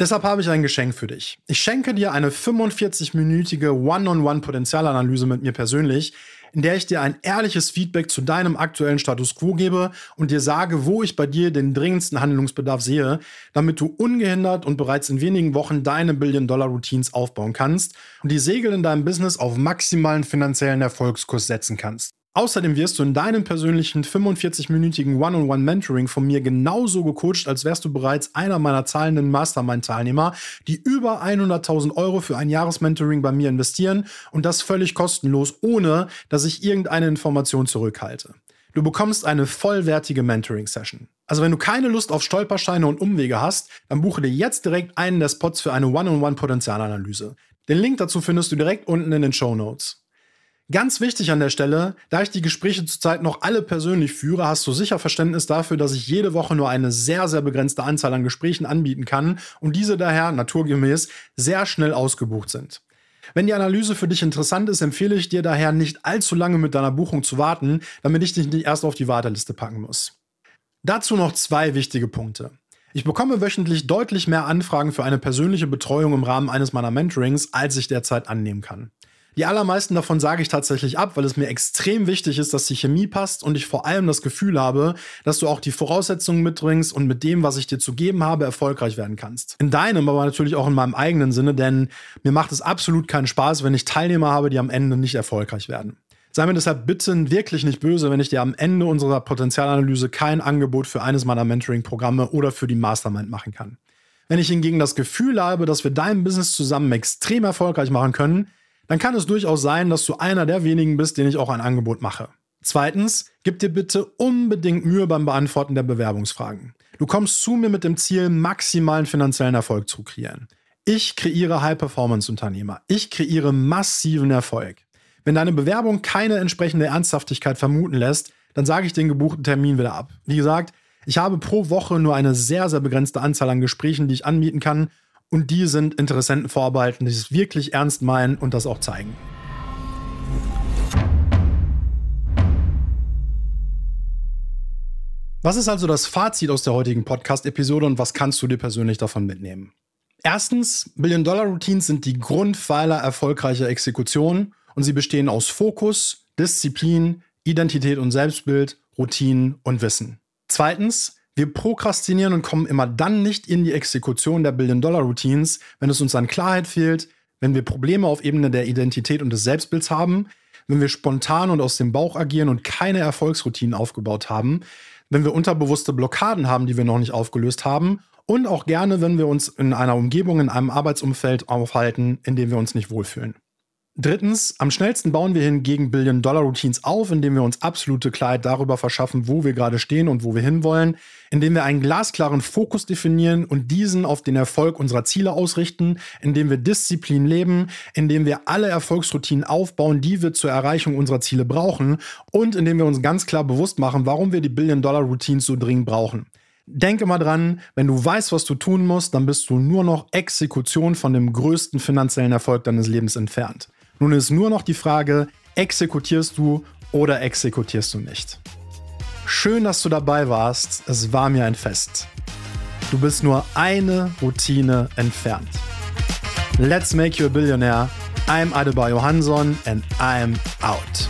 Deshalb habe ich ein Geschenk für dich. Ich schenke dir eine 45-minütige One-on-One-Potenzialanalyse mit mir persönlich, in der ich dir ein ehrliches Feedback zu deinem aktuellen Status quo gebe und dir sage, wo ich bei dir den dringendsten Handlungsbedarf sehe, damit du ungehindert und bereits in wenigen Wochen deine Billion-Dollar-Routines aufbauen kannst und die Segel in deinem Business auf maximalen finanziellen Erfolgskurs setzen kannst. Außerdem wirst du in deinem persönlichen 45-minütigen One-on-One-Mentoring von mir genauso gecoacht, als wärst du bereits einer meiner zahlenden Mastermind-Teilnehmer, die über 100.000 Euro für ein Jahresmentoring bei mir investieren und das völlig kostenlos, ohne dass ich irgendeine Information zurückhalte. Du bekommst eine vollwertige Mentoring-Session. Also wenn du keine Lust auf Stolpersteine und Umwege hast, dann buche dir jetzt direkt einen der Spots für eine One-on-One-Potenzialanalyse. Den Link dazu findest du direkt unten in den Show Notes. Ganz wichtig an der Stelle, da ich die Gespräche zurzeit noch alle persönlich führe, hast du sicher Verständnis dafür, dass ich jede Woche nur eine sehr, sehr begrenzte Anzahl an Gesprächen anbieten kann und diese daher naturgemäß sehr schnell ausgebucht sind. Wenn die Analyse für dich interessant ist, empfehle ich dir daher nicht allzu lange mit deiner Buchung zu warten, damit ich dich nicht erst auf die Warteliste packen muss. Dazu noch zwei wichtige Punkte. Ich bekomme wöchentlich deutlich mehr Anfragen für eine persönliche Betreuung im Rahmen eines meiner Mentorings, als ich derzeit annehmen kann. Die allermeisten davon sage ich tatsächlich ab, weil es mir extrem wichtig ist, dass die Chemie passt und ich vor allem das Gefühl habe, dass du auch die Voraussetzungen mitbringst und mit dem, was ich dir zu geben habe, erfolgreich werden kannst. In deinem, aber natürlich auch in meinem eigenen Sinne, denn mir macht es absolut keinen Spaß, wenn ich Teilnehmer habe, die am Ende nicht erfolgreich werden. Sei mir deshalb bitte wirklich nicht böse, wenn ich dir am Ende unserer Potenzialanalyse kein Angebot für eines meiner Mentoring-Programme oder für die Mastermind machen kann. Wenn ich hingegen das Gefühl habe, dass wir dein Business zusammen extrem erfolgreich machen können, dann kann es durchaus sein, dass du einer der wenigen bist, denen ich auch ein Angebot mache. Zweitens, gib dir bitte unbedingt Mühe beim Beantworten der Bewerbungsfragen. Du kommst zu mir mit dem Ziel, maximalen finanziellen Erfolg zu kreieren. Ich kreiere High-Performance-Unternehmer. Ich kreiere massiven Erfolg. Wenn deine Bewerbung keine entsprechende Ernsthaftigkeit vermuten lässt, dann sage ich den gebuchten Termin wieder ab. Wie gesagt, ich habe pro Woche nur eine sehr, sehr begrenzte Anzahl an Gesprächen, die ich anmieten kann. Und die sind Interessenten vorbehalten, die es wirklich ernst meinen und das auch zeigen. Was ist also das Fazit aus der heutigen Podcast-Episode und was kannst du dir persönlich davon mitnehmen? Erstens, Billion-Dollar-Routines sind die Grundpfeiler erfolgreicher Exekution und sie bestehen aus Fokus, Disziplin, Identität und Selbstbild, Routinen und Wissen. Zweitens, wir prokrastinieren und kommen immer dann nicht in die Exekution der Billion-Dollar-Routines, wenn es uns an Klarheit fehlt, wenn wir Probleme auf Ebene der Identität und des Selbstbilds haben, wenn wir spontan und aus dem Bauch agieren und keine Erfolgsroutinen aufgebaut haben, wenn wir unterbewusste Blockaden haben, die wir noch nicht aufgelöst haben und auch gerne, wenn wir uns in einer Umgebung, in einem Arbeitsumfeld aufhalten, in dem wir uns nicht wohlfühlen. Drittens, am schnellsten bauen wir hingegen Billion-Dollar-Routines auf, indem wir uns absolute Klarheit darüber verschaffen, wo wir gerade stehen und wo wir hinwollen, indem wir einen glasklaren Fokus definieren und diesen auf den Erfolg unserer Ziele ausrichten, indem wir Disziplin leben, indem wir alle Erfolgsroutinen aufbauen, die wir zur Erreichung unserer Ziele brauchen und indem wir uns ganz klar bewusst machen, warum wir die Billion-Dollar-Routines so dringend brauchen. Denk immer dran, wenn du weißt, was du tun musst, dann bist du nur noch Exekution von dem größten finanziellen Erfolg deines Lebens entfernt. Nun ist nur noch die Frage, exekutierst du oder exekutierst du nicht? Schön, dass du dabei warst. Es war mir ein Fest. Du bist nur eine Routine entfernt. Let's make you a billionaire. I'm Adebayo Hanson and I'm out.